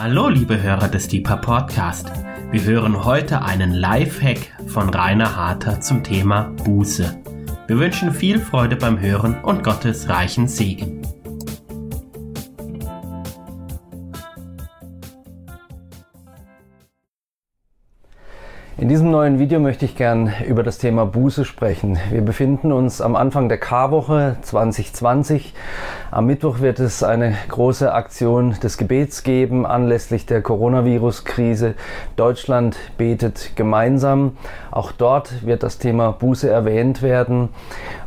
Hallo liebe Hörer des Deeper Podcast. Wir hören heute einen Live-Hack von Rainer Harter zum Thema Buße. Wir wünschen viel Freude beim Hören und Gottes reichen Segen. In diesem neuen Video möchte ich gern über das Thema Buße sprechen. Wir befinden uns am Anfang der Karwoche 2020. Am Mittwoch wird es eine große Aktion des Gebets geben anlässlich der Coronavirus-Krise. Deutschland betet gemeinsam. Auch dort wird das Thema Buße erwähnt werden.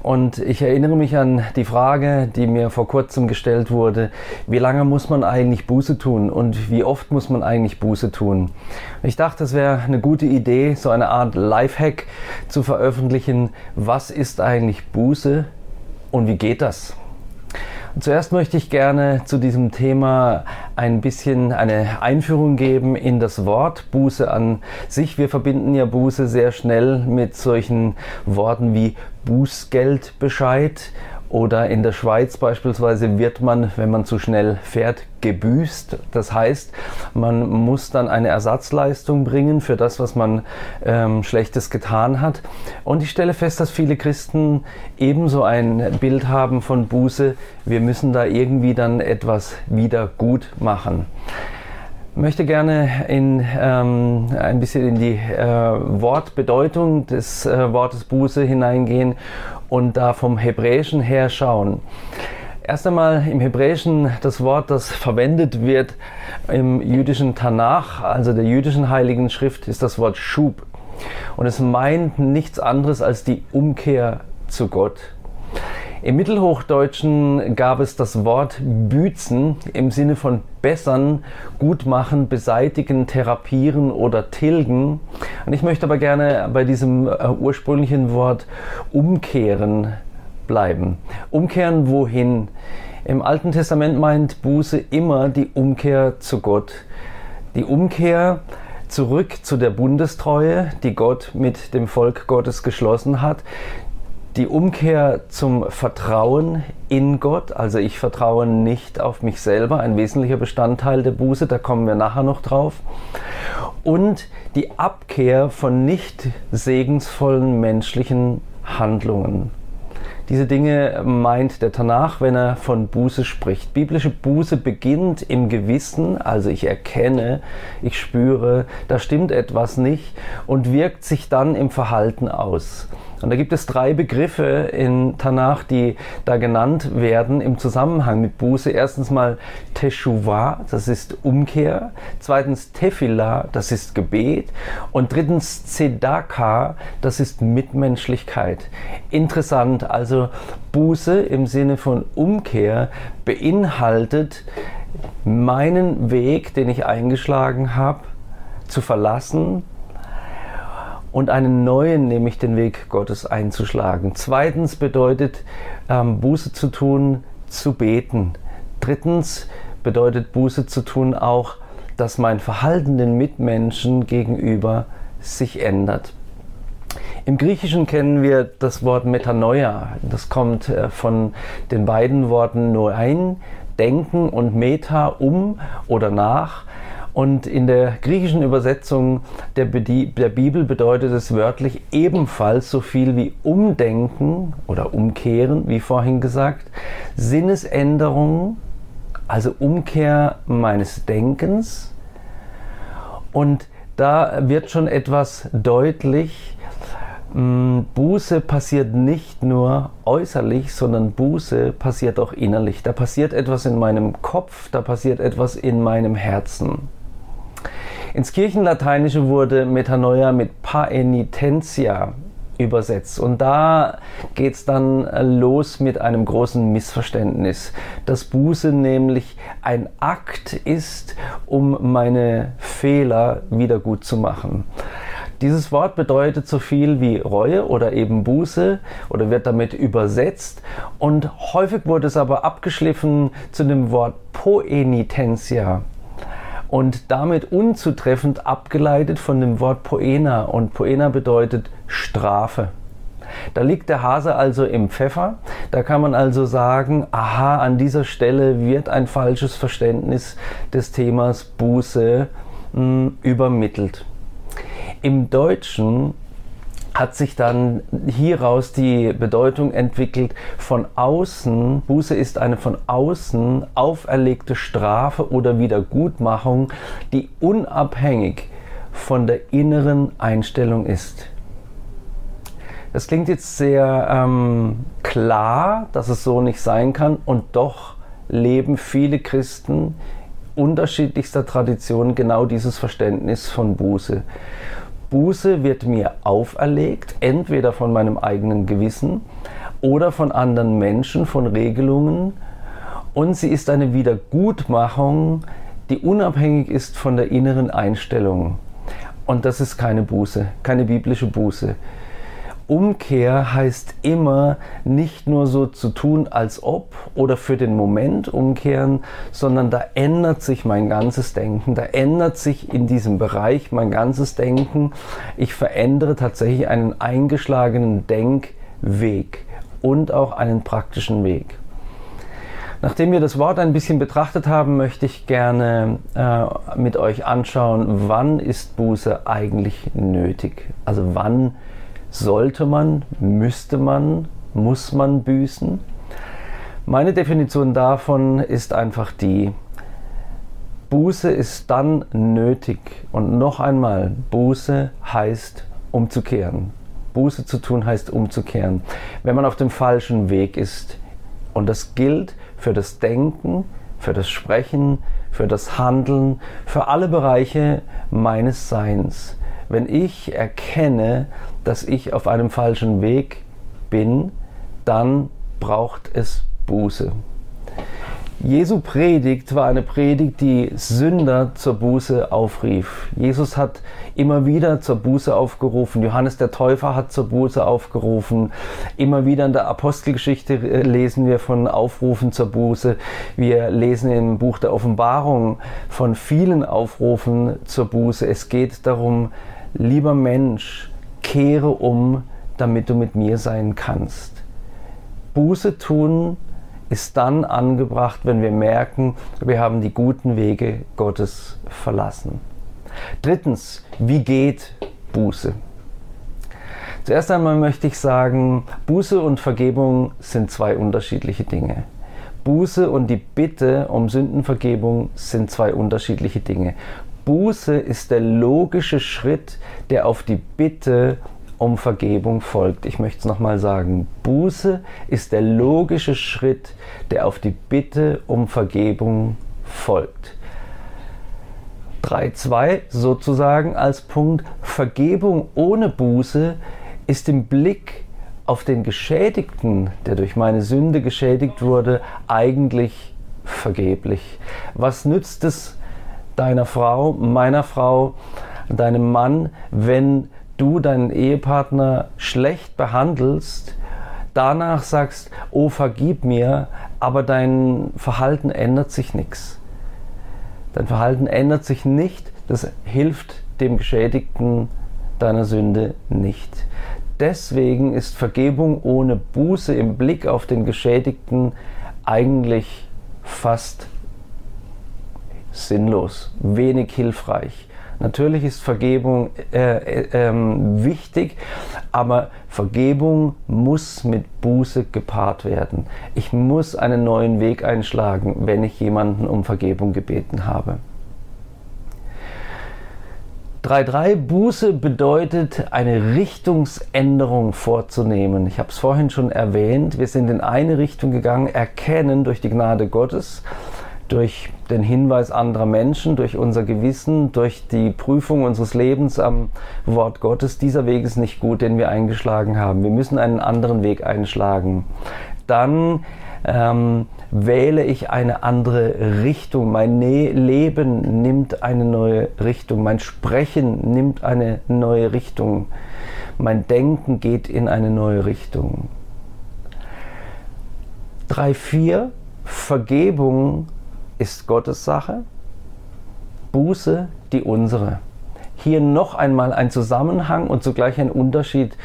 Und ich erinnere mich an die Frage, die mir vor kurzem gestellt wurde, wie lange muss man eigentlich Buße tun und wie oft muss man eigentlich Buße tun? Ich dachte, es wäre eine gute Idee, so eine Art Lifehack zu veröffentlichen. Was ist eigentlich Buße und wie geht das? Zuerst möchte ich gerne zu diesem Thema ein bisschen eine Einführung geben in das Wort Buße an sich. Wir verbinden ja Buße sehr schnell mit solchen Worten wie Bußgeldbescheid oder in der Schweiz beispielsweise wird man, wenn man zu schnell fährt, gebüßt. Das heißt, man muss dann eine Ersatzleistung bringen für das, was man ähm, Schlechtes getan hat. Und ich stelle fest, dass viele Christen ebenso ein Bild haben von Buße. Wir müssen da irgendwie dann etwas wieder gut machen möchte gerne in, ähm, ein bisschen in die äh, Wortbedeutung des äh, Wortes Buße hineingehen und da vom Hebräischen her schauen. Erst einmal im Hebräischen das Wort, das verwendet wird im jüdischen Tanach, also der jüdischen Heiligen Schrift, ist das Wort Schub. Und es meint nichts anderes als die Umkehr zu Gott. Im Mittelhochdeutschen gab es das Wort büzen im Sinne von bessern, gut machen, beseitigen, therapieren oder tilgen. Und ich möchte aber gerne bei diesem äh, ursprünglichen Wort umkehren bleiben. Umkehren wohin? Im Alten Testament meint Buße immer die Umkehr zu Gott. Die Umkehr zurück zu der Bundestreue, die Gott mit dem Volk Gottes geschlossen hat, die Umkehr zum Vertrauen in Gott, also ich vertraue nicht auf mich selber, ein wesentlicher Bestandteil der Buße, da kommen wir nachher noch drauf. Und die Abkehr von nicht segensvollen menschlichen Handlungen. Diese Dinge meint der Tanach, wenn er von Buße spricht. Biblische Buße beginnt im Gewissen, also ich erkenne, ich spüre, da stimmt etwas nicht und wirkt sich dann im Verhalten aus. Und da gibt es drei Begriffe in Tanach, die da genannt werden im Zusammenhang mit Buße. Erstens mal Teshuvah, das ist Umkehr. Zweitens Tefillah, das ist Gebet. Und drittens Zedaka, das ist Mitmenschlichkeit. Interessant, also Buße im Sinne von Umkehr beinhaltet meinen Weg, den ich eingeschlagen habe, zu verlassen und einen neuen, nämlich den Weg Gottes einzuschlagen. Zweitens bedeutet ähm, Buße zu tun, zu beten. Drittens bedeutet Buße zu tun auch, dass mein Verhalten den Mitmenschen gegenüber sich ändert. Im Griechischen kennen wir das Wort Metanoia. Das kommt äh, von den beiden Worten Noein, denken und Meta, um oder nach. Und in der griechischen Übersetzung der, der, Bibel bedeutet es wörtlich ebenfalls so viel wie umdenken oder umkehren, wie vorhin gesagt, Sinnesänderung, also Umkehr meines Denkens. Und da wird schon etwas deutlich, hm, Buße passiert nicht nur äußerlich, sondern Buße passiert auch innerlich. Da passiert etwas in meinem Kopf, da passiert etwas in meinem Herzen. Ins Kirchenlateinische wurde Metanoia mit Paenitentia übersetzt. Und da geht es dann los mit einem großen Missverständnis, dass Buße nämlich ein Akt ist, um meine Fehler wieder gut zu machen. Dieses Wort bedeutet so viel wie Reue oder eben Buße oder wird damit übersetzt und häufig wurde es aber abgeschliffen zu dem Wort Poenitentia und damit unzutreffend abgeleitet von dem Wort Poena. Und Poena bedeutet Strafe. Da liegt der Hase also im Pfeffer. Da kann man also sagen, aha, an dieser Stelle wird ein falsches Verständnis des Themas Buße mh, hm, übermittelt. Im Deutschen hat sich dann hieraus die Bedeutung entwickelt von außen, Buße ist eine von außen auferlegte Strafe oder Wiedergutmachung, die unabhängig von der inneren Einstellung ist. Das klingt jetzt sehr ähm, klar, dass es so nicht sein kann und doch leben viele Christen unterschiedlichster Traditionen genau dieses Verständnis von Buße. Buße wird mir auferlegt, entweder von meinem eigenen Gewissen oder von anderen Menschen, von Regelungen. Und sie ist eine Wiedergutmachung, die unabhängig ist von der inneren Einstellung. Und das ist keine Buße, keine biblische Buße. Umkehr heißt immer nicht nur so zu tun, als ob oder für den Moment umkehren, sondern da ändert sich mein ganzes Denken, da ändert sich in diesem Bereich mein ganzes Denken. Ich verändere tatsächlich einen eingeschlagenen Denkweg und auch einen praktischen Weg. Nachdem wir das Wort ein bisschen betrachtet haben, möchte ich gerne äh, mit euch anschauen, wann ist Buße eigentlich nötig? Also wann sollte man, müsste man, muss man büßen? Meine Definition davon ist einfach die, Buße ist dann nötig. Und noch einmal, Buße heißt umzukehren. Buße zu tun heißt umzukehren. Wenn man auf dem falschen Weg ist. Und das gilt für das Denken, für das Sprechen, für das Handeln, für alle Bereiche meines Seins wenn ich erkenne, dass ich auf einem falschen Weg bin, dann braucht es Buße. Jesu Predigt war eine Predigt, die Sünder zur Buße aufrief. Jesus hat immer wieder zur Buße aufgerufen. Johannes der Täufer hat zur Buße aufgerufen. Immer wieder in der Apostelgeschichte äh, lesen wir von Aufrufen zur Buße. Wir lesen im Buch der Offenbarung von vielen Aufrufen zur Buße. Es geht darum, lieber Mensch, kehre um, damit du mit mir sein kannst. Buße tun ist dann angebracht, wenn wir merken, wir haben die guten Wege Gottes verlassen. Drittens, wie geht Buße? Zuerst einmal möchte ich sagen, Buße und Vergebung sind zwei unterschiedliche Dinge. Buße und die Bitte um Sündenvergebung sind zwei unterschiedliche Dinge. Buße ist der logische Schritt, der auf die Bitte um Vergebung folgt. Ich möchte es nochmal sagen. Buße ist der logische Schritt, der auf die Bitte um Vergebung folgt. 3.2 sozusagen als Punkt. Vergebung ohne Buße ist im Blick auf den Geschädigten, der durch meine Sünde geschädigt wurde, eigentlich vergeblich. Was nützt es, deiner Frau, meiner Frau, deinem Mann, wenn du deinen Ehepartner schlecht behandelst, danach sagst, oh vergib mir, aber dein Verhalten ändert sich nichts. Dein Verhalten ändert sich nicht, das hilft dem Geschädigten deiner Sünde nicht. Deswegen ist Vergebung ohne Buße im Blick auf den Geschädigten eigentlich fast sinnlos, wenig hilfreich. Natürlich ist Vergebung äh, äh, ähm, wichtig, aber Vergebung muss mit Buße gepaart werden. Ich muss einen neuen Weg einschlagen, wenn ich jemanden um Vergebung gebeten habe. 3.3 Buße bedeutet eine Richtungsänderung vorzunehmen. Ich habe es vorhin schon erwähnt. Wir sind in eine Richtung gegangen, erkennen durch die Gnade Gottes durch den Hinweis anderer Menschen, durch unser Gewissen, durch die Prüfung unseres Lebens am Wort Gottes, dieser Weg ist nicht gut, den wir eingeschlagen haben. Wir müssen einen anderen Weg einschlagen. Dann ähm, wähle ich eine andere Richtung. Mein ne Leben nimmt eine neue Richtung. Mein Sprechen nimmt eine neue Richtung. Mein Denken geht in eine neue Richtung. 3.4 Vergebung ist Gottes Sache, Buße die unsere. Hier noch einmal ein Zusammenhang und zugleich ein Unterschied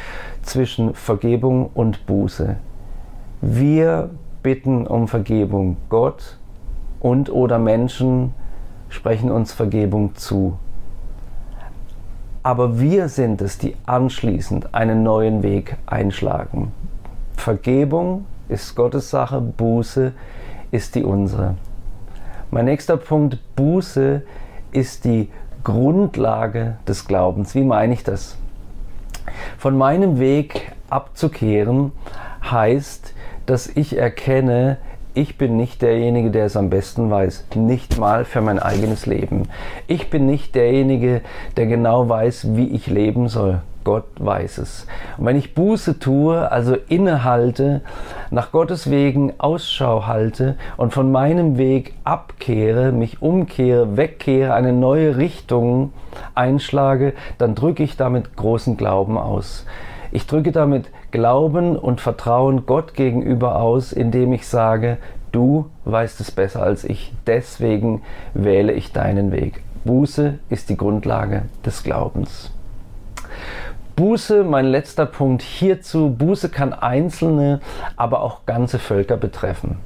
zwischen Vergebung und Buße. Wir bitten um Vergebung. Gott und oder Menschen sprechen uns Vergebung zu. Aber wir sind es, die anschließend einen neuen Weg einschlagen. Vergebung ist Gottes Sache, Buße ist die unsere. Mein nächster Punkt, Buße ist die Grundlage des Glaubens. Wie meine ich das? Von meinem Weg abzukehren heißt, dass ich erkenne, ich bin nicht derjenige, der es am besten weiß, nicht mal für mein eigenes Leben. Ich bin nicht derjenige, der genau weiß, wie ich leben soll. Gott weiß es. Und wenn ich Buße tue, also innehalte, nach Gottes Wegen Ausschau halte und von meinem Weg abkehre, mich umkehre, wegkehre, eine neue Richtung einschlage, dann drücke ich damit großen Glauben aus. Ich drücke damit Glauben und Vertrauen Gott gegenüber aus, indem ich sage, du weißt es besser als ich, deswegen wähle ich deinen Weg. Buße ist die Grundlage des Glaubens. Buße, mein letzter Punkt hierzu, Buße kann einzelne, aber auch ganze Völker betreffen.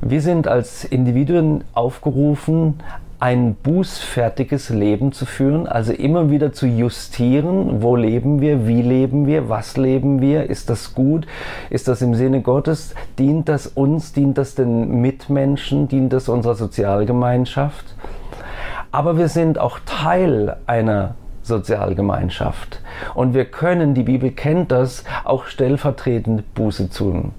Wir sind als Individuen aufgerufen, ein bußfertiges Leben zu führen, also immer wieder zu justieren, wo leben wir, wie leben wir, was leben wir, ist das gut, ist das im Sinne Gottes, dient das uns, dient das den Mitmenschen, dient das unserer Sozialgemeinschaft. Aber wir sind auch Teil einer Sozialgemeinschaft. Und wir können, die Bibel kennt das, auch stellvertretend Buße tun.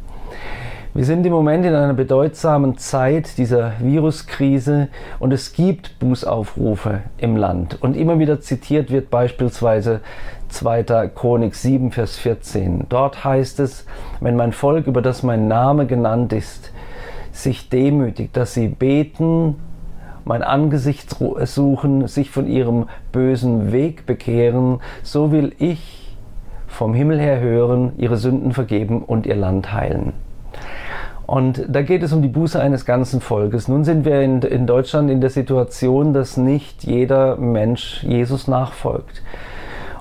Wir sind im Moment in einer bedeutsamen Zeit dieser Viruskrise und es gibt Bußaufrufe im Land. Und immer wieder zitiert wird beispielsweise 2. Chronik 7, Vers 14. Dort heißt es, wenn mein Volk, über das mein Name genannt ist, sich demütigt, dass sie beten, mein Angesicht suchen, sich von ihrem bösen Weg bekehren, so will ich vom Himmel her hören, ihre Sünden vergeben und ihr Land heilen. Und da geht es um die Buße eines ganzen Volkes. Nun sind wir in, in Deutschland in der Situation, dass nicht jeder Mensch Jesus nachfolgt.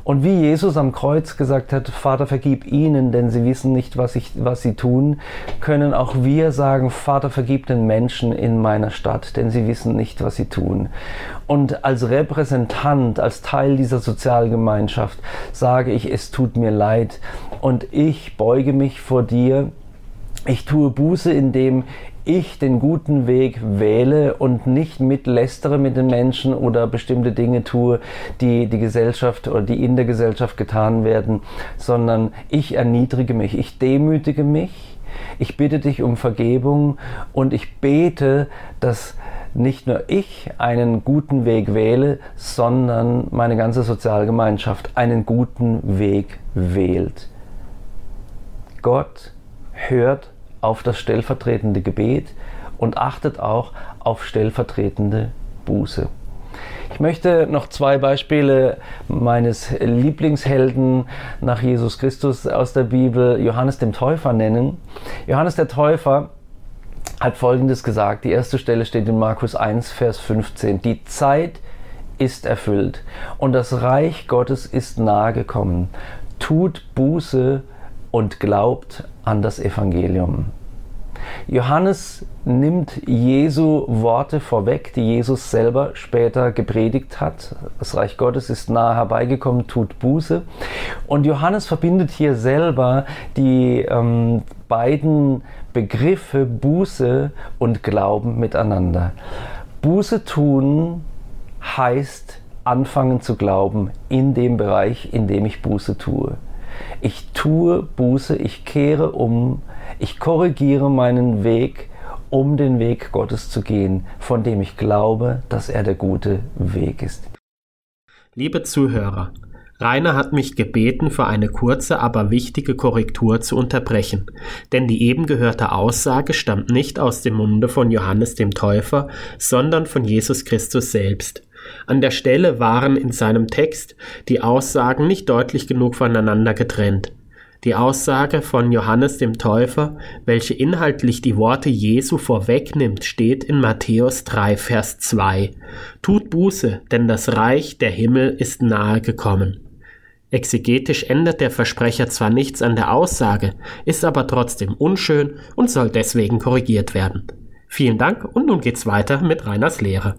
Und wie Jesus am Kreuz gesagt hat, Vater, vergib ihnen, denn sie wissen nicht, was, ich, was sie tun, können auch wir sagen, Vater, vergib den Menschen in meiner Stadt, denn sie wissen nicht, was sie tun. Und als Repräsentant, als Teil dieser Sozialgemeinschaft sage ich, es tut mir leid und ich beuge mich vor dir ich tue Buße, indem ich den guten Weg wähle und nicht mitlästere mit den Menschen oder bestimmte Dinge tue, die die Gesellschaft oder die in der Gesellschaft getan werden, sondern ich erniedrige mich, ich demütige mich, ich bitte dich um Vergebung und ich bete, dass nicht nur ich einen guten Weg wähle, sondern meine ganze Sozialgemeinschaft einen guten Weg wählt. Gott hört auf das stellvertretende Gebet und achtet auch auf stellvertretende Buße. Ich möchte noch zwei Beispiele meines Lieblingshelden nach Jesus Christus aus der Bibel, Johannes dem Täufer, nennen. Johannes der Täufer hat Folgendes gesagt. Die erste Stelle steht in Markus 1, Vers 15. Die Zeit ist erfüllt und das Reich Gottes ist nahe gekommen. Tut Buße und glaubt an das Evangelium. Johannes nimmt Jesu Worte vorweg, die Jesus selber später gepredigt hat. Das Reich Gottes ist nahe herbeigekommen, tut Buße. Und Johannes verbindet hier selber die ähm, beiden Begriffe Buße und Glauben miteinander. Buße tun heißt anfangen zu glauben in dem Bereich, in dem ich Buße tue. Ich tue Buße, ich kehre um, ich korrigiere meinen Weg, um den Weg Gottes zu gehen, von dem ich glaube, dass er der gute Weg ist. Liebe Zuhörer, Rainer hat mich gebeten, für eine kurze, aber wichtige Korrektur zu unterbrechen, denn die eben gehörte Aussage stammt nicht aus dem Munde von Johannes dem Täufer, sondern von Jesus Christus selbst. An der Stelle waren in seinem Text die Aussagen nicht deutlich genug voneinander getrennt. Die Aussage von Johannes dem Täufer, welche inhaltlich die Worte Jesu vorwegnimmt, steht in Matthäus 3, Vers 2. Tut Buße, denn das Reich der Himmel ist nahe gekommen. Exegetisch ändert der Versprecher zwar nichts an der Aussage, ist aber trotzdem unschön und soll deswegen korrigiert werden. Vielen Dank und nun geht's weiter mit Reiners Lehre.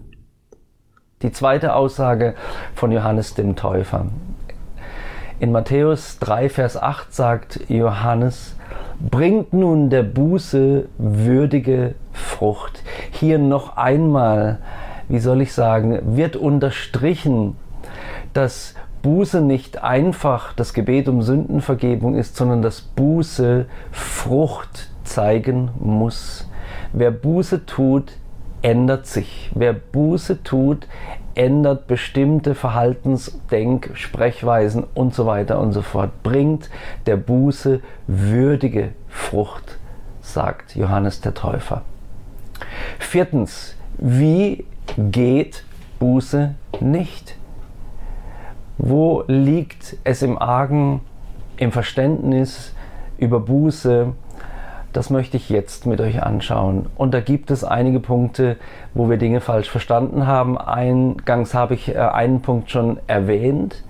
Die zweite Aussage von Johannes dem Täufer. In Matthäus 3, Vers 8 sagt Johannes, bringt nun der Buße würdige Frucht. Hier noch einmal, wie soll ich sagen, wird unterstrichen, dass Buße nicht einfach das Gebet um Sündenvergebung ist, sondern dass Buße Frucht zeigen muss. Wer Buße tut, ändert sich. Wer Buße tut, ändert bestimmte Verhaltens-, Denk-, Sprechweisen und so weiter und so fort. Bringt der Buße würdige Frucht, sagt Johannes der Täufer. Viertens, wie geht Buße nicht? Wo liegt es im Argen, im Verständnis über Buße? Das möchte ich jetzt mit euch anschauen. Und da gibt es einige Punkte, wo wir Dinge falsch verstanden haben. Eingangs habe ich äh, einen Punkt schon erwähnt.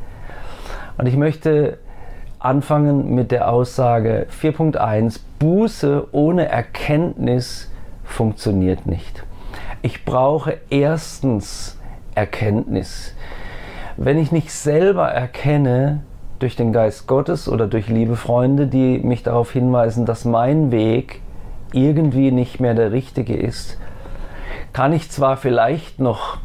Und ich möchte anfangen mit der Aussage 4.1, Buße ohne Erkenntnis funktioniert nicht. Ich brauche erstens Erkenntnis. Wenn ich nicht selber erkenne, durch den Geist Gottes oder durch liebe Freunde, die mich darauf hinweisen, dass mein Weg irgendwie nicht mehr der richtige ist, kann ich zwar vielleicht noch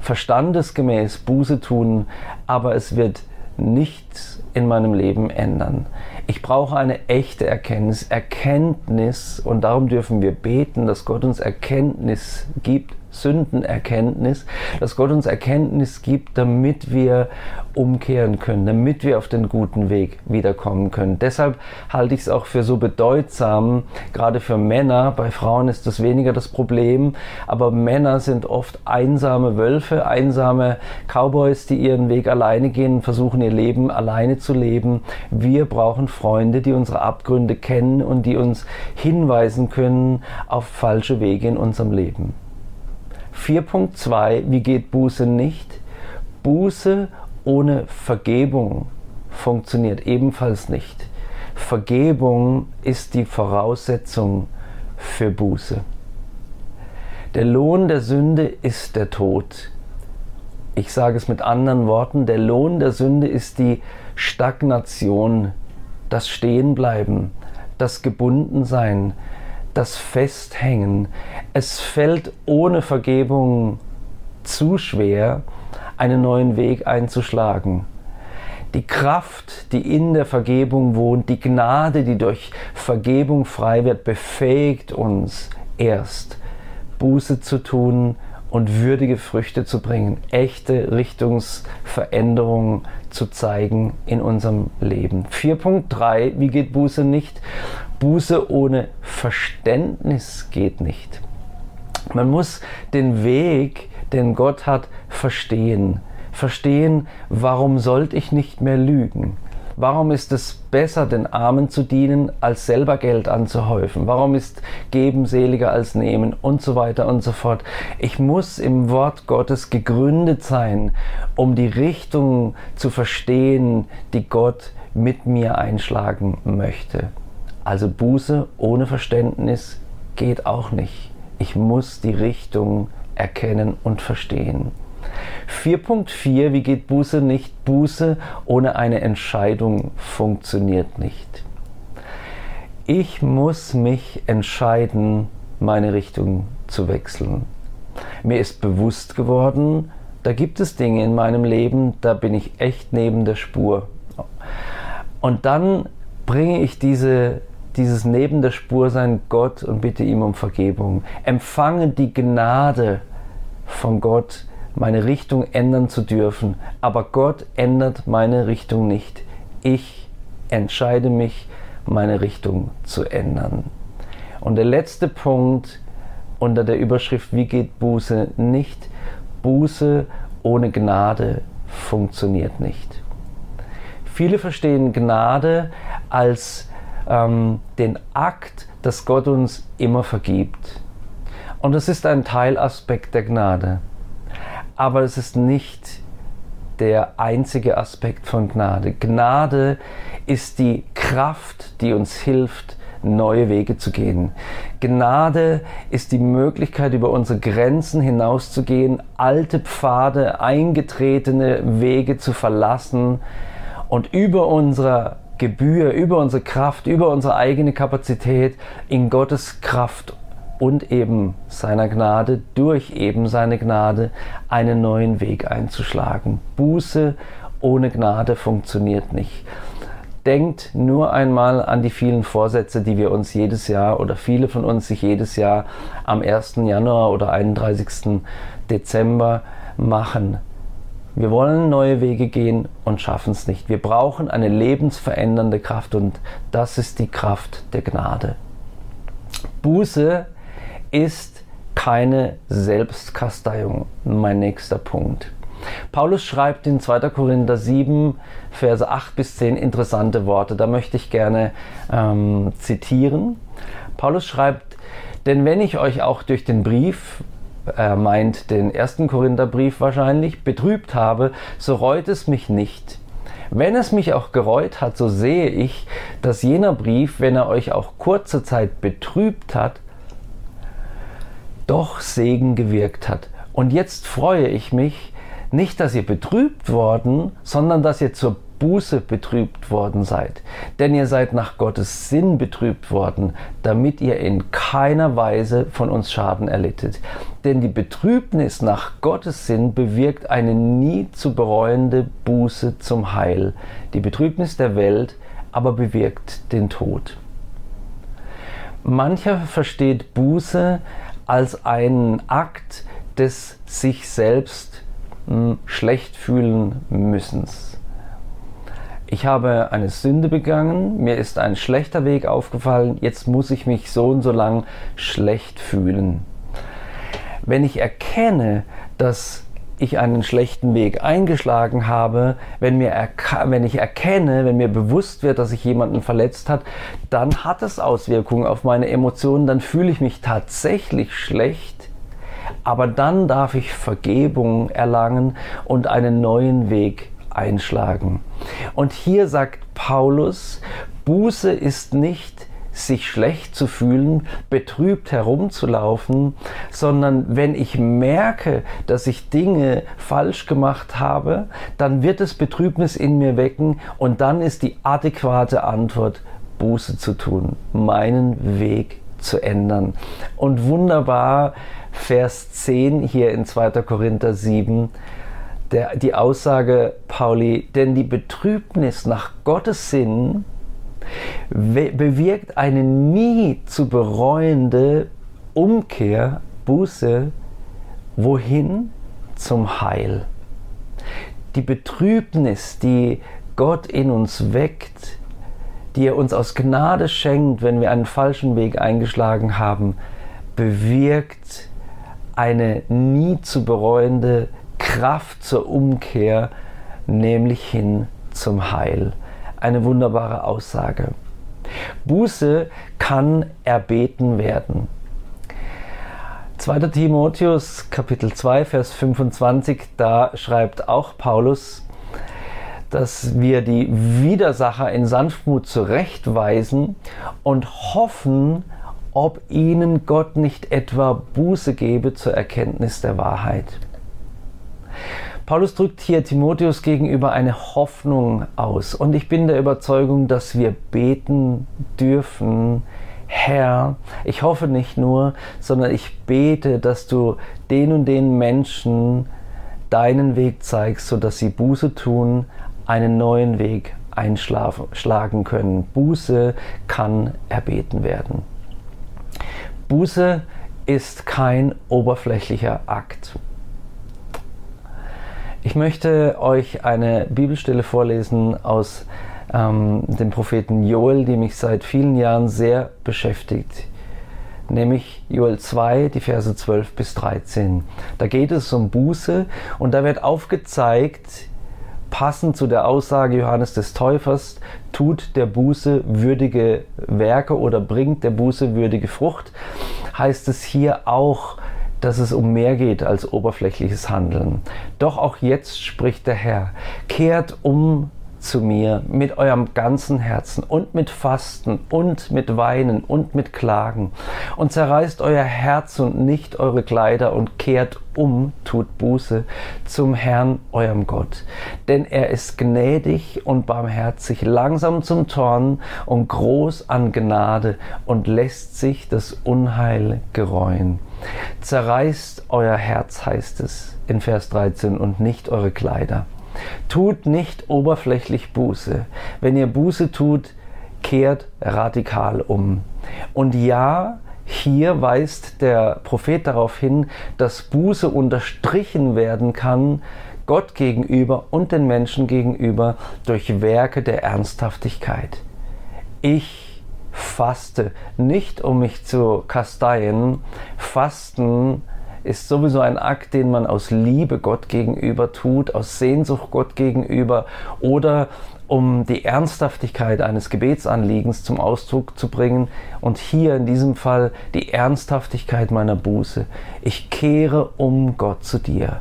verstandesgemäß Buße tun, aber es wird nichts in meinem Leben ändern. Ich brauche eine echte Erkenntnis, Erkenntnis und darum dürfen wir beten, dass Gott uns Erkenntnis gibt Sündenerkenntnis, dass Gott uns Erkenntnis gibt, damit wir umkehren können, damit wir auf den guten Weg wiederkommen können. Deshalb halte ich es auch für so bedeutsam, gerade für Männer, bei Frauen ist das weniger das Problem, aber Männer sind oft einsame Wölfe, einsame Cowboys, die ihren Weg alleine gehen, versuchen ihr Leben alleine zu leben. Wir brauchen Freunde, die unsere Abgründe kennen und die uns hinweisen können auf falsche Wege in unserem Leben. 4.2, wie geht Buße nicht? Buße ohne Vergebung funktioniert ebenfalls nicht. Vergebung ist die Voraussetzung für Buße. Der Lohn der Sünde ist der Tod. Ich sage es mit anderen Worten, der Lohn der Sünde ist die Stagnation, das Stehenbleiben, das Gebundensein, das Festhängen. Es fällt ohne Vergebung zu schwer, einen neuen Weg einzuschlagen. Die Kraft, die in der Vergebung wohnt, die Gnade, die durch Vergebung frei wird, befähigt uns erst, Buße zu tun und würdige Früchte zu bringen, echte Richtungsveränderungen zu zeigen in unserem Leben. 4.3, wie geht Buße nicht? Buße ohne Verständnis geht nicht. Man muss den Weg, den Gott hat, verstehen. Verstehen, warum sollte ich nicht mehr lügen? Warum ist es besser, den Armen zu dienen, als selber Geld anzuhäufen? Warum ist Geben seliger als Nehmen? Und so weiter und so fort. Ich muss im Wort Gottes gegründet sein, um die Richtung zu verstehen, die Gott mit mir einschlagen möchte. Also Buße ohne Verständnis geht auch nicht. Ich muss die Richtung erkennen und verstehen. 4.4, wie geht Buße nicht? Buße ohne eine Entscheidung funktioniert nicht. Ich muss mich entscheiden, meine Richtung zu wechseln. Mir ist bewusst geworden, da gibt es Dinge in meinem Leben, da bin ich echt neben der Spur. Und dann bringe ich diese dieses neben der Spur sein Gott und bitte ihm um Vergebung. Empfange die Gnade von Gott, meine Richtung ändern zu dürfen. Aber Gott ändert meine Richtung nicht. Ich entscheide mich, meine Richtung zu ändern. Und der letzte Punkt unter der Überschrift Wie geht Buße nicht? Buße ohne Gnade funktioniert nicht. Viele verstehen Gnade als ähm, den Akt, dass Gott uns immer vergibt. Und das ist ein Teilaspekt der Gnade. Aber es ist nicht der einzige Aspekt von Gnade. Gnade ist die Kraft, die uns hilft, neue Wege zu gehen. Gnade ist die Möglichkeit, über unsere Grenzen hinauszugehen, alte Pfade, eingetretene Wege zu verlassen und über unsere Gebühr, über unsere Kraft, über unsere eigene Kapazität in Gottes Kraft und eben seiner Gnade, durch eben seine Gnade, einen neuen Weg einzuschlagen. Buße ohne Gnade funktioniert nicht. Denkt nur einmal an die vielen Vorsätze, die wir uns jedes Jahr oder viele von uns sich jedes Jahr am 1. Januar oder 31. Dezember machen. Wir wollen neue Wege gehen und schaffen es nicht. Wir brauchen eine lebensverändernde Kraft und das ist die Kraft der Gnade. Buße ist keine Selbstkasteiung. Mein nächster Punkt. Paulus schreibt in 2. Korinther 7, Verse 8 bis 10 interessante Worte. Da möchte ich gerne ähm, zitieren. Paulus schreibt, denn wenn ich euch auch durch den Brief, er meint den ersten Korintherbrief wahrscheinlich, betrübt habe, so reut es mich nicht. Wenn es mich auch gereut hat, so sehe ich, dass jener Brief, wenn er euch auch kurze Zeit betrübt hat, doch Segen gewirkt hat. Und jetzt freue ich mich, nicht, dass ihr betrübt worden, sondern dass ihr zur Buße betrübt worden seid. Denn ihr seid nach Gottes Sinn betrübt worden, damit ihr in keiner Weise von uns Schaden erlittet. Denn die Betrübnis nach Gottes Sinn bewirkt eine nie zu bereuende Buße zum Heil. Die Betrübnis der Welt aber bewirkt den Tod. Mancher versteht Buße als einen Akt des sich selbst hm, schlecht fühlen müssens. Ich habe eine Sünde begangen, mir ist ein schlechter Weg aufgefallen, jetzt muss ich mich so und so lang schlecht fühlen. Wenn ich erkenne, dass ich einen schlechten Weg eingeschlagen habe, wenn, mir wenn ich erkenne, wenn mir bewusst wird, dass ich jemanden verletzt hat, dann hat es Auswirkungen auf meine Emotionen, dann fühle ich mich tatsächlich schlecht, aber dann darf ich Vergebung erlangen und einen neuen Weg einschlagen. Und hier sagt Paulus, Buße ist nicht sich schlecht zu fühlen, betrübt herumzulaufen, sondern wenn ich merke, dass ich Dinge falsch gemacht habe, dann wird es Betrübnis in mir wecken und dann ist die adäquate Antwort, Buße zu tun, meinen Weg zu ändern. Und wunderbar, Vers 10 hier in 2. Korinther 7, der, die Aussage Pauli, denn die Betrübnis nach Gottes Sinn bewirkt eine nie zu bereuende Umkehr, Buße, wohin? Zum Heil. Die Betrübnis, die Gott in uns weckt, die er uns aus Gnade schenkt, wenn wir einen falschen Weg eingeschlagen haben, bewirkt eine nie zu bereuende Kraft zur Umkehr, nämlich hin zum Heil eine wunderbare Aussage. Buße kann erbeten werden. 2. Timotheus Kapitel 2 Vers 25, da schreibt auch Paulus, dass wir die Widersacher in Sanftmut zurechtweisen und hoffen, ob ihnen Gott nicht etwa Buße gebe zur Erkenntnis der Wahrheit. Paulus drückt hier Timotheus gegenüber eine Hoffnung aus. Und ich bin der Überzeugung, dass wir beten dürfen, Herr, ich hoffe nicht nur, sondern ich bete, dass du den und den Menschen deinen Weg zeigst, sodass sie Buße tun, einen neuen Weg einschlagen können. Buße kann erbeten werden. Buße ist kein oberflächlicher Akt. Ich möchte euch eine Bibelstelle vorlesen aus ähm, dem Propheten Joel, die mich seit vielen Jahren sehr beschäftigt. Nämlich Joel 2, die Verse 12 bis 13. Da geht es um Buße und da wird aufgezeigt, passend zu der Aussage Johannes des Täufers, tut der Buße würdige Werke oder bringt der Buße würdige Frucht, heißt es hier auch, dass es um mehr geht als oberflächliches Handeln. Doch auch jetzt spricht der Herr, kehrt um zu mir mit eurem ganzen Herzen und mit Fasten und mit Weinen und mit Klagen und zerreißt euer Herz und nicht eure Kleider und kehrt um, tut Buße zum Herrn eurem Gott. Denn er ist gnädig und barmherzig, langsam zum Zorn und groß an Gnade und lässt sich das Unheil gereuen. Zerreißt euer Herz, heißt es in Vers 13, und nicht eure Kleider. Tut nicht oberflächlich Buße. Wenn ihr Buße tut, kehrt radikal um. Und ja, hier weist der Prophet darauf hin, dass Buße unterstrichen werden kann, Gott gegenüber und den Menschen gegenüber durch Werke der Ernsthaftigkeit. Ich faste nicht, um mich zu kasteien. Fasten ist sowieso ein Akt, den man aus Liebe Gott gegenüber tut, aus Sehnsucht Gott gegenüber oder um die Ernsthaftigkeit eines Gebetsanliegens zum Ausdruck zu bringen und hier in diesem Fall die Ernsthaftigkeit meiner Buße. Ich kehre um Gott zu dir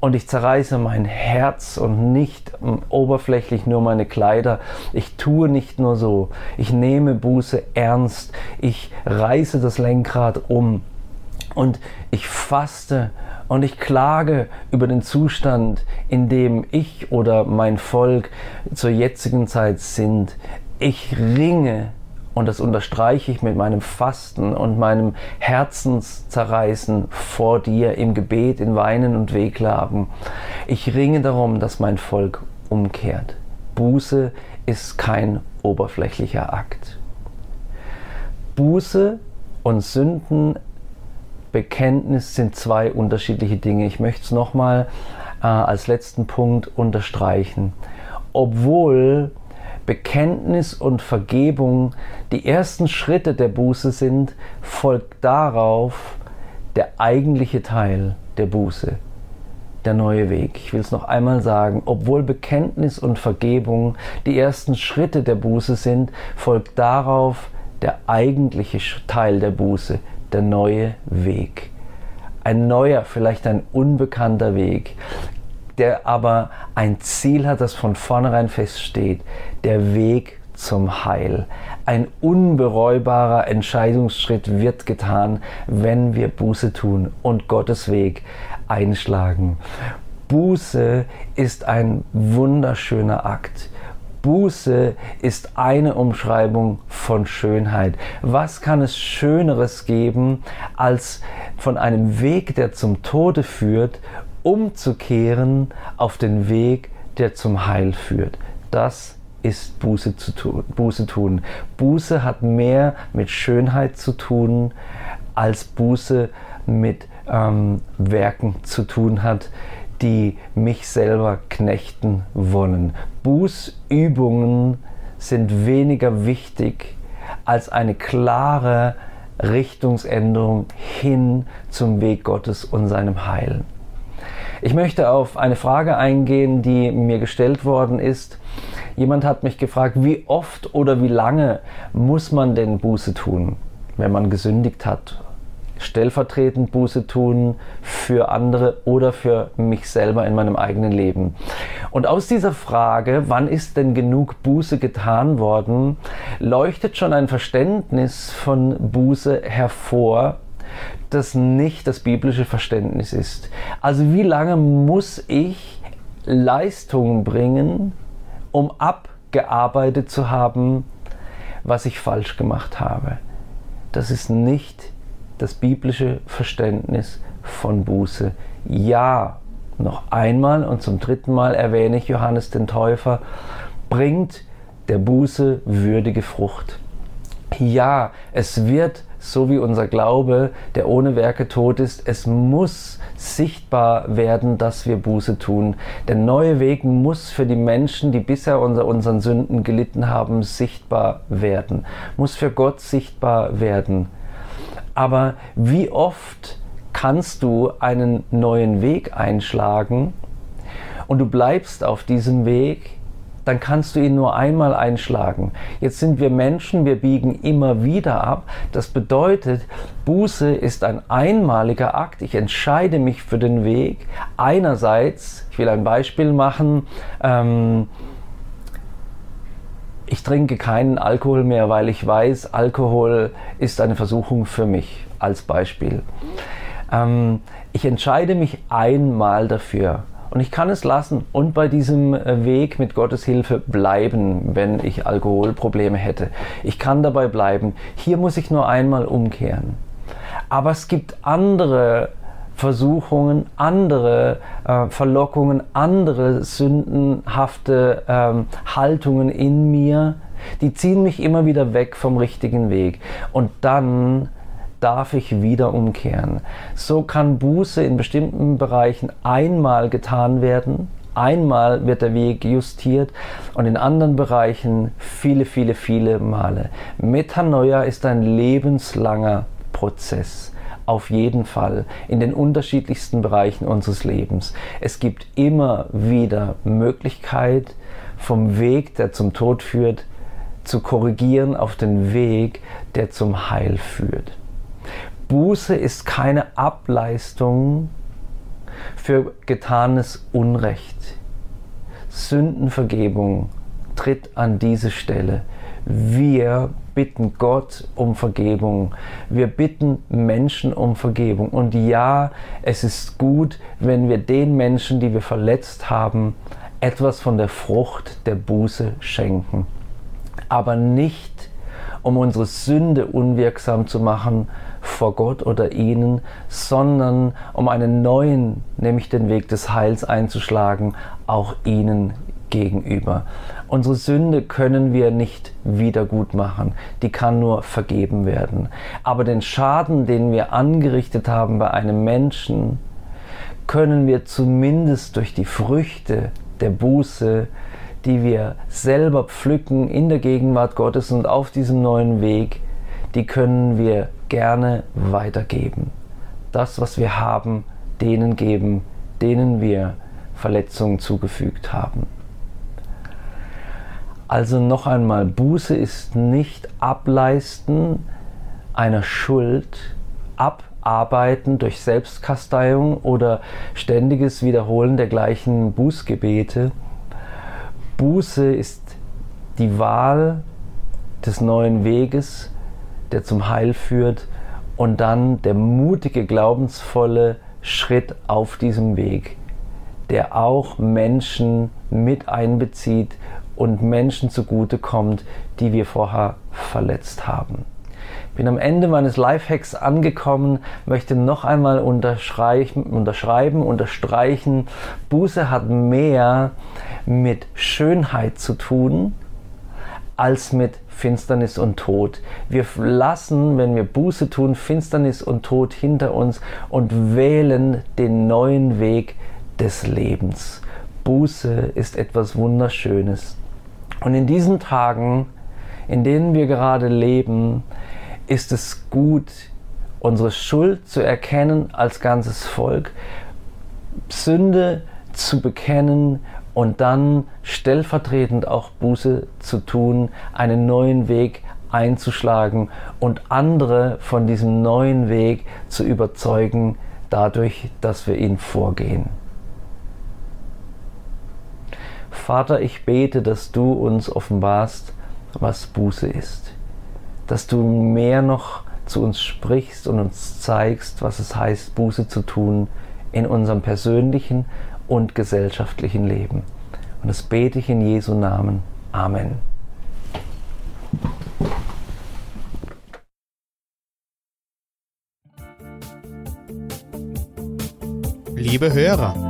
und ich zerreiße mein Herz und nicht oberflächlich nur meine Kleider. Ich tue nicht nur so. Ich nehme Buße ernst. Ich reiße das Lenkrad um und ich faste und ich klage über den Zustand, in dem ich oder mein Volk zur jetzigen Zeit sind. Ich ringe und das unterstreiche ich mit meinem Fasten und meinem Herzenszerreißen vor dir im Gebet, in Weinen und Wehklagen. Ich ringe darum, dass mein Volk umkehrt. Buße ist kein oberflächlicher Akt. Buße und Sünden Bekenntnis sind zwei unterschiedliche Dinge. Ich möchte es nochmal äh, als letzten Punkt unterstreichen. Obwohl Bekenntnis und Vergebung die ersten Schritte der Buße sind, folgt darauf der eigentliche Teil der Buße, der neue Weg. Ich will es noch einmal sagen, obwohl Bekenntnis und Vergebung die ersten Schritte der Buße sind, folgt darauf der eigentliche Teil der Buße, der neue Weg. Ein neuer, vielleicht ein unbekannter Weg, der aber ein Ziel hat, das von vornherein feststeht. Der Weg zum Heil. Ein unbereubarer Entscheidungsschritt wird getan, wenn wir Buße tun und Gottes Weg einschlagen. Buße ist ein wunderschöner Akt. Buße ist eine Umschreibung von Schönheit. Was kann es Schöneres geben, als von einem Weg, der zum Tode führt, umzukehren auf den Weg, der zum Heil führt? Das ist Buße, zu tun, Buße tun. Buße hat mehr mit Schönheit zu tun, als Buße mit ähm, Werken zu tun hat, die mich selber knechten wollen. Bußübungen sind weniger wichtig als eine klare Richtungsänderung hin zum Weg Gottes und seinem Heil. Ich möchte auf eine Frage eingehen, die mir gestellt worden ist. Jemand hat mich gefragt, wie oft oder wie lange muss man denn Buße tun, wenn man gesündigt hat stellvertretend Buße tun für andere oder für mich selber in meinem eigenen Leben. Und aus dieser Frage, wann ist denn genug Buße getan worden, leuchtet schon ein Verständnis von Buße hervor, das nicht das biblische Verständnis ist. Also wie lange muss ich Leistungen bringen, um abgearbeitet zu haben, was ich falsch gemacht habe? Das ist nicht das biblische Verständnis von Buße. Ja, noch einmal und zum dritten Mal erwähne ich Johannes den Täufer, bringt der Buße würdige Frucht. Ja, es wird, so wie unser Glaube, der ohne Werke tot ist, es muss sichtbar werden, dass wir Buße tun. Der neue Weg muss für die Menschen, die bisher unter unseren Sünden gelitten haben, sichtbar werden, muss für Gott sichtbar werden. Aber wie oft kannst du einen neuen Weg einschlagen und du bleibst auf diesem Weg dann kannst du ihn nur einmal einschlagen. Jetzt sind wir Menschen, wir biegen immer wieder ab. Das bedeutet, Buße ist ein einmaliger Akt. Ich entscheide mich für den Weg. Einerseits, ich will ein Beispiel machen, ähm, ich trinke keinen Alkohol mehr, weil ich weiß, Alkohol ist eine Versuchung für mich, als Beispiel. Ähm, ich entscheide mich einmal dafür. Und ich kann es lassen und bei diesem äh, Weg mit Gottes Hilfe bleiben, wenn ich Alkoholprobleme hätte. Ich kann dabei bleiben. Hier muss ich nur einmal umkehren. Aber es gibt andere Versuchungen, andere äh, Verlockungen, andere sündenhafte ähm, Haltungen in mir, die ziehen mich immer wieder weg vom richtigen Weg. Und dann darf ich wieder umkehren. So kann Buße in bestimmten Bereichen einmal getan werden, einmal wird der Weg justiert und in anderen Bereichen viele, viele, viele Male. Metanoia ist ein lebenslanger Prozess. Auf jeden Fall in den unterschiedlichsten Bereichen unseres Lebens. Es gibt immer wieder Möglichkeit, vom Weg, der zum Tod führt, zu korrigieren auf den Weg, der zum Heil führt. Buße ist keine Ableistung für getanes Unrecht. Sündenvergebung tritt an diese Stelle. Wir bitten Gott um Vergebung. Wir bitten Menschen um Vergebung. Und ja, es ist gut, wenn wir den Menschen, die wir verletzt haben, etwas von der Frucht der Buße schenken. Aber nicht, um unsere Sünde unwirksam zu machen, vor Gott oder ihnen, sondern um einen neuen, nämlich den Weg des Heils einzuschlagen, auch ihnen gegenüber. Unsere Sünde können wir nicht wieder gut machen, die kann nur vergeben werden. Aber den Schaden, den wir angerichtet haben bei einem Menschen, können wir zumindest durch die Früchte der Buße, die wir selber pflücken in der Gegenwart Gottes und auf diesem neuen Weg, die können wir gerne weitergeben. Das, was wir haben, denen geben, denen wir Verletzungen zugefügt haben. Also noch einmal, Buße ist nicht Ableisten einer Schuld, Abarbeiten durch Selbstkasteiung oder ständiges Wiederholen der gleichen Bußgebete. Buße ist die Wahl des neuen Weges, der zum Heil führt und dann der mutige, glaubensvolle Schritt auf diesem Weg, der auch Menschen mit einbezieht und Menschen zugutekommt, die wir vorher verletzt haben. Bin am Ende meines Lifehacks angekommen, möchte noch einmal unterschreiben, unterschreiben, unterstreichen, Buße hat mehr mit Schönheit zu tun als mit Finsternis und Tod. Wir lassen, wenn wir Buße tun, Finsternis und Tod hinter uns und wählen den neuen Weg des Lebens. Buße ist etwas Wunderschönes. Und in diesen Tagen, in denen wir gerade leben, ist es gut, unsere Schuld zu erkennen als ganzes Volk, Sünde zu bekennen und dann stellvertretend auch Buße zu tun, einen neuen Weg einzuschlagen und andere von diesem neuen Weg zu überzeugen, dadurch, dass wir ihn vorgehen. Vater, ich bete, dass du uns offenbarst, was Buße ist, dass du mehr noch zu uns sprichst und uns zeigst, was es heißt, Buße zu tun in unserem persönlichen und gesellschaftlichen Leben. Und das bete ich in Jesu Namen. Amen. Liebe Hörer,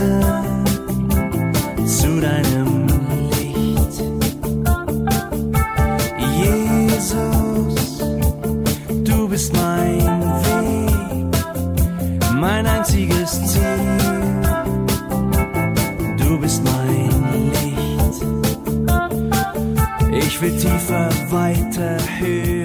Reise. zu deinem Licht. Jesus, du bist mein Weg, mein einziges Ziel. Du bist mein Licht. Ich will tiefer, weiter, höher,